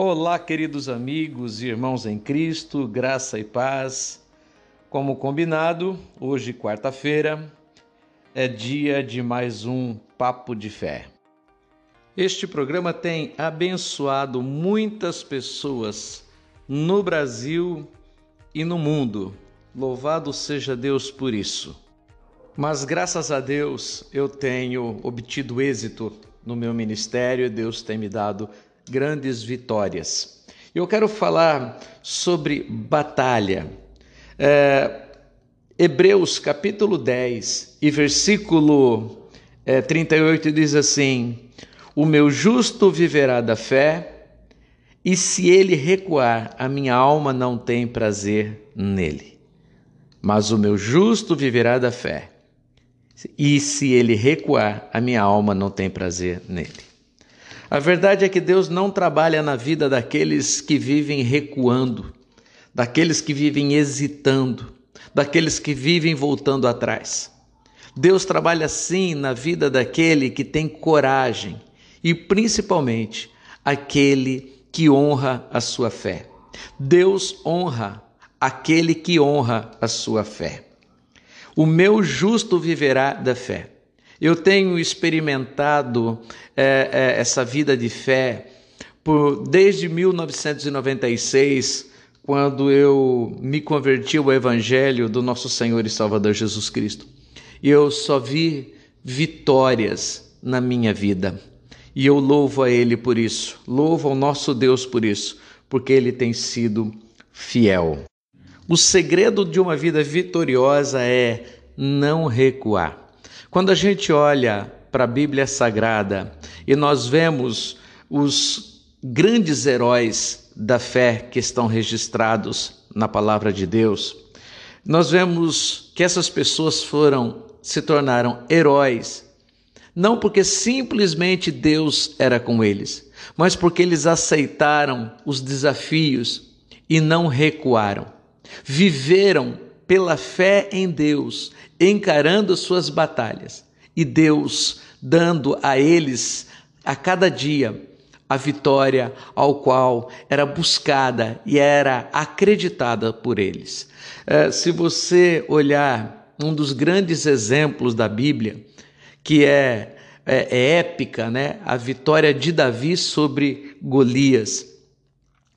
Olá, queridos amigos e irmãos em Cristo, graça e paz. Como combinado, hoje, quarta-feira, é dia de mais um Papo de Fé. Este programa tem abençoado muitas pessoas no Brasil e no mundo. Louvado seja Deus por isso. Mas graças a Deus eu tenho obtido êxito no meu ministério e Deus tem me dado grandes vitórias. Eu quero falar sobre batalha. É, Hebreus capítulo 10 e versículo é, 38 diz assim: O meu justo viverá da fé, e se ele recuar, a minha alma não tem prazer nele. Mas o meu justo viverá da fé, e se ele recuar, a minha alma não tem prazer nele. A verdade é que Deus não trabalha na vida daqueles que vivem recuando, daqueles que vivem hesitando, daqueles que vivem voltando atrás. Deus trabalha sim na vida daquele que tem coragem e principalmente aquele que honra a sua fé. Deus honra aquele que honra a sua fé. O meu justo viverá da fé. Eu tenho experimentado é, é, essa vida de fé por, desde 1996, quando eu me converti ao Evangelho do nosso Senhor e Salvador Jesus Cristo. E eu só vi vitórias na minha vida. E eu louvo a Ele por isso, louvo ao nosso Deus por isso, porque Ele tem sido fiel. O segredo de uma vida vitoriosa é não recuar. Quando a gente olha para a Bíblia Sagrada e nós vemos os grandes heróis da fé que estão registrados na palavra de Deus, nós vemos que essas pessoas foram se tornaram heróis não porque simplesmente Deus era com eles, mas porque eles aceitaram os desafios e não recuaram. Viveram pela fé em Deus, encarando suas batalhas e Deus dando a eles a cada dia a vitória ao qual era buscada e era acreditada por eles. É, se você olhar um dos grandes exemplos da Bíblia, que é, é, é épica, né? a vitória de Davi sobre Golias.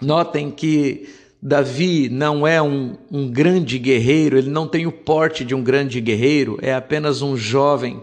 Notem que Davi não é um, um grande guerreiro, ele não tem o porte de um grande guerreiro, é apenas um jovem,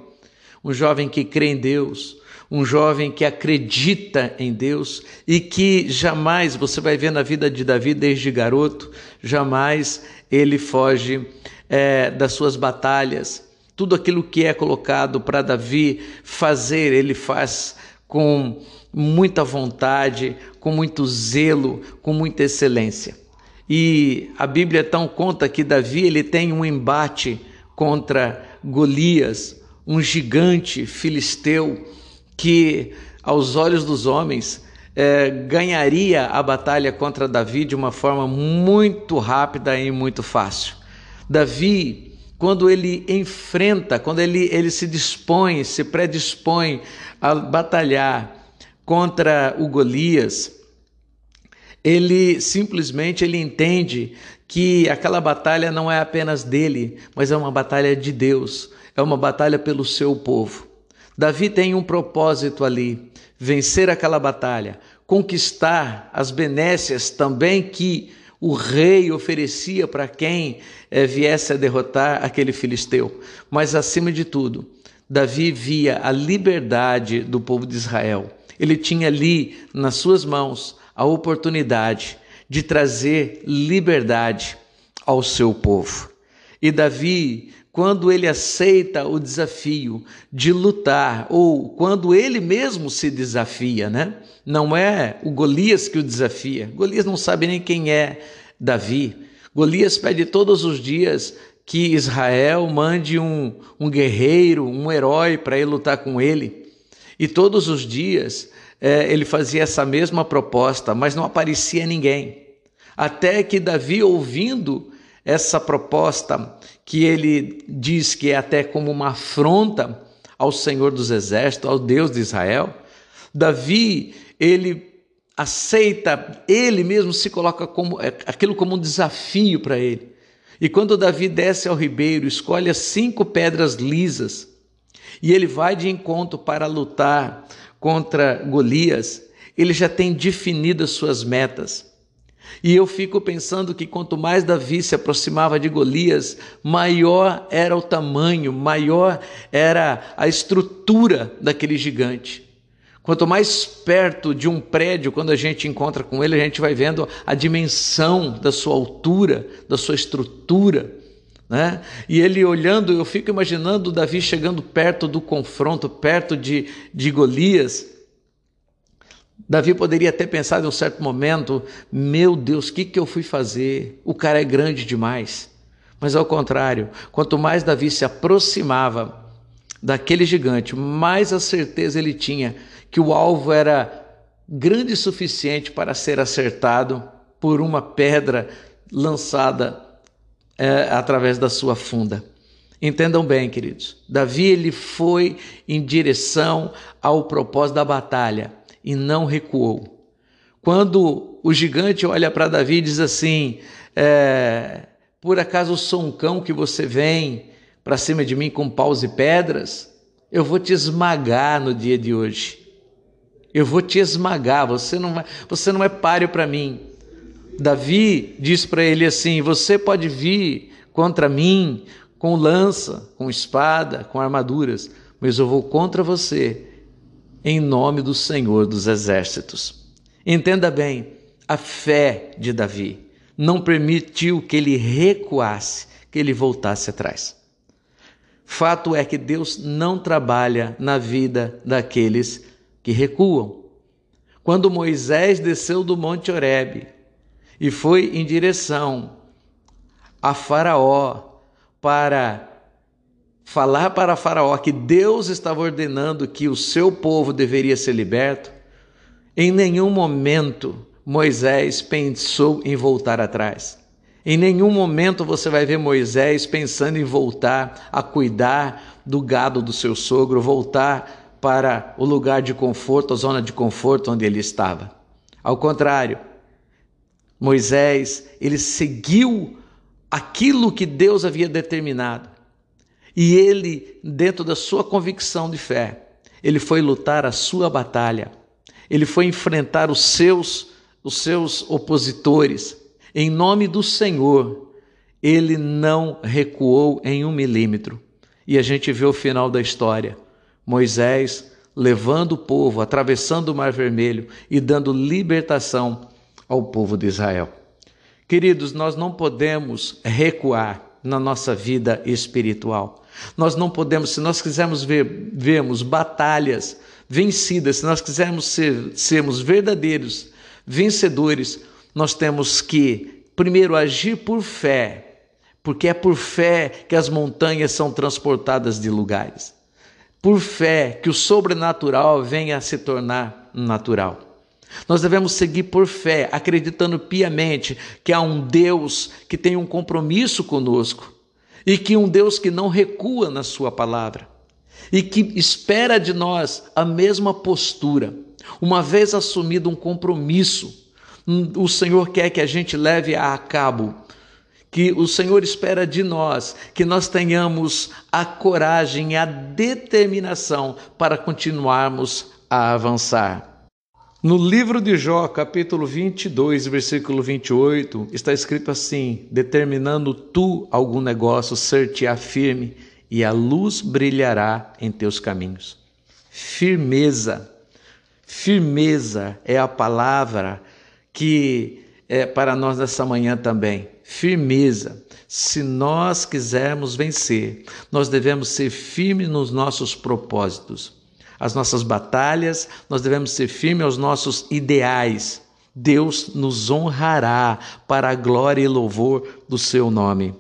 um jovem que crê em Deus, um jovem que acredita em Deus e que jamais, você vai ver na vida de Davi desde garoto, jamais ele foge é, das suas batalhas. Tudo aquilo que é colocado para Davi fazer, ele faz com muita vontade, com muito zelo, com muita excelência. E a Bíblia então conta que Davi ele tem um embate contra Golias, um gigante filisteu que, aos olhos dos homens, é, ganharia a batalha contra Davi de uma forma muito rápida e muito fácil. Davi, quando ele enfrenta, quando ele, ele se dispõe, se predispõe a batalhar contra o Golias, ele simplesmente ele entende que aquela batalha não é apenas dele, mas é uma batalha de Deus, é uma batalha pelo seu povo. Davi tem um propósito ali, vencer aquela batalha, conquistar as benécias também que o rei oferecia para quem é, viesse a derrotar aquele filisteu. Mas acima de tudo, Davi via a liberdade do povo de Israel. Ele tinha ali nas suas mãos a oportunidade de trazer liberdade ao seu povo. E Davi, quando ele aceita o desafio de lutar, ou quando ele mesmo se desafia, né? Não é o Golias que o desafia. Golias não sabe nem quem é Davi. Golias pede todos os dias que Israel mande um, um guerreiro, um herói para ir lutar com ele. E todos os dias é, ele fazia essa mesma proposta, mas não aparecia ninguém. Até que Davi, ouvindo essa proposta, que ele diz que é até como uma afronta ao Senhor dos Exércitos, ao Deus de Israel, Davi, ele aceita, ele mesmo se coloca como é, aquilo como um desafio para ele. E quando Davi desce ao ribeiro, escolhe as cinco pedras lisas e ele vai de encontro para lutar contra Golias, ele já tem definido as suas metas. E eu fico pensando que quanto mais Davi se aproximava de Golias, maior era o tamanho, maior era a estrutura daquele gigante. Quanto mais perto de um prédio, quando a gente encontra com ele, a gente vai vendo a dimensão da sua altura, da sua estrutura. Né? E ele olhando, eu fico imaginando Davi chegando perto do confronto, perto de, de Golias. Davi poderia ter pensado em um certo momento: meu Deus, o que, que eu fui fazer? O cara é grande demais. Mas ao contrário, quanto mais Davi se aproximava daquele gigante, mais a certeza ele tinha que o alvo era grande o suficiente para ser acertado por uma pedra lançada é, através da sua funda. Entendam bem, queridos. Davi ele foi em direção ao propósito da batalha e não recuou. Quando o gigante olha para Davi e diz assim: é, Por acaso sou um cão que você vem para cima de mim com paus e pedras, eu vou te esmagar no dia de hoje. Eu vou te esmagar, você não, você não é páreo para mim. Davi diz para ele assim: Você pode vir contra mim com lança, com espada, com armaduras, mas eu vou contra você em nome do Senhor dos Exércitos. Entenda bem, a fé de Davi não permitiu que ele recuasse, que ele voltasse atrás. Fato é que Deus não trabalha na vida daqueles que recuam. Quando Moisés desceu do Monte Horebe e foi em direção a Faraó para falar para Faraó que Deus estava ordenando que o seu povo deveria ser liberto, em nenhum momento Moisés pensou em voltar atrás. Em nenhum momento você vai ver Moisés pensando em voltar a cuidar do gado do seu sogro, voltar para o lugar de conforto, a zona de conforto onde ele estava. Ao contrário, Moisés, ele seguiu aquilo que Deus havia determinado. E ele, dentro da sua convicção de fé, ele foi lutar a sua batalha. Ele foi enfrentar os seus os seus opositores em nome do Senhor, ele não recuou em um milímetro. E a gente vê o final da história: Moisés levando o povo, atravessando o Mar Vermelho e dando libertação ao povo de Israel. Queridos, nós não podemos recuar na nossa vida espiritual. Nós não podemos, se nós quisermos ver, vermos batalhas vencidas, se nós quisermos ser, sermos verdadeiros vencedores, nós temos que, primeiro, agir por fé, porque é por fé que as montanhas são transportadas de lugares. Por fé que o sobrenatural venha a se tornar natural. Nós devemos seguir por fé, acreditando piamente que há um Deus que tem um compromisso conosco e que um Deus que não recua na Sua palavra e que espera de nós a mesma postura, uma vez assumido um compromisso o Senhor quer que a gente leve a cabo, que o Senhor espera de nós, que nós tenhamos a coragem e a determinação para continuarmos a avançar. No livro de Jó, capítulo 22, versículo 28, está escrito assim: Determinando tu algum negócio, ser-te-á firme, e a luz brilhará em teus caminhos. Firmeza. Firmeza é a palavra que é para nós nessa manhã também. Firmeza. Se nós quisermos vencer, nós devemos ser firmes nos nossos propósitos. As nossas batalhas, nós devemos ser firmes aos nossos ideais. Deus nos honrará para a glória e louvor do seu nome.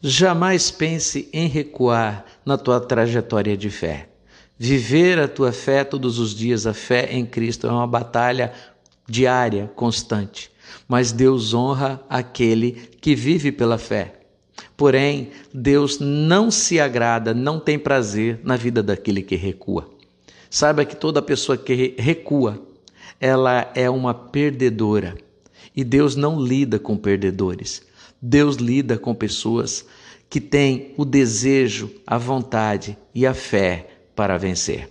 Jamais pense em recuar na tua trajetória de fé. Viver a tua fé todos os dias, a fé em Cristo, é uma batalha diária, constante. Mas Deus honra aquele que vive pela fé. Porém, Deus não se agrada, não tem prazer na vida daquele que recua. Saiba que toda pessoa que recua, ela é uma perdedora. E Deus não lida com perdedores. Deus lida com pessoas que têm o desejo, a vontade e a fé para vencer.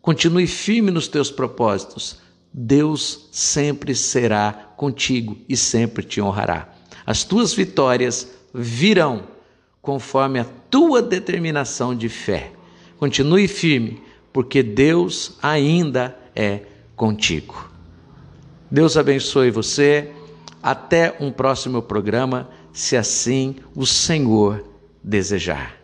Continue firme nos teus propósitos. Deus sempre será contigo e sempre te honrará. As tuas vitórias virão conforme a tua determinação de fé. Continue firme, porque Deus ainda é contigo. Deus abençoe você. Até um próximo programa, se assim o Senhor desejar.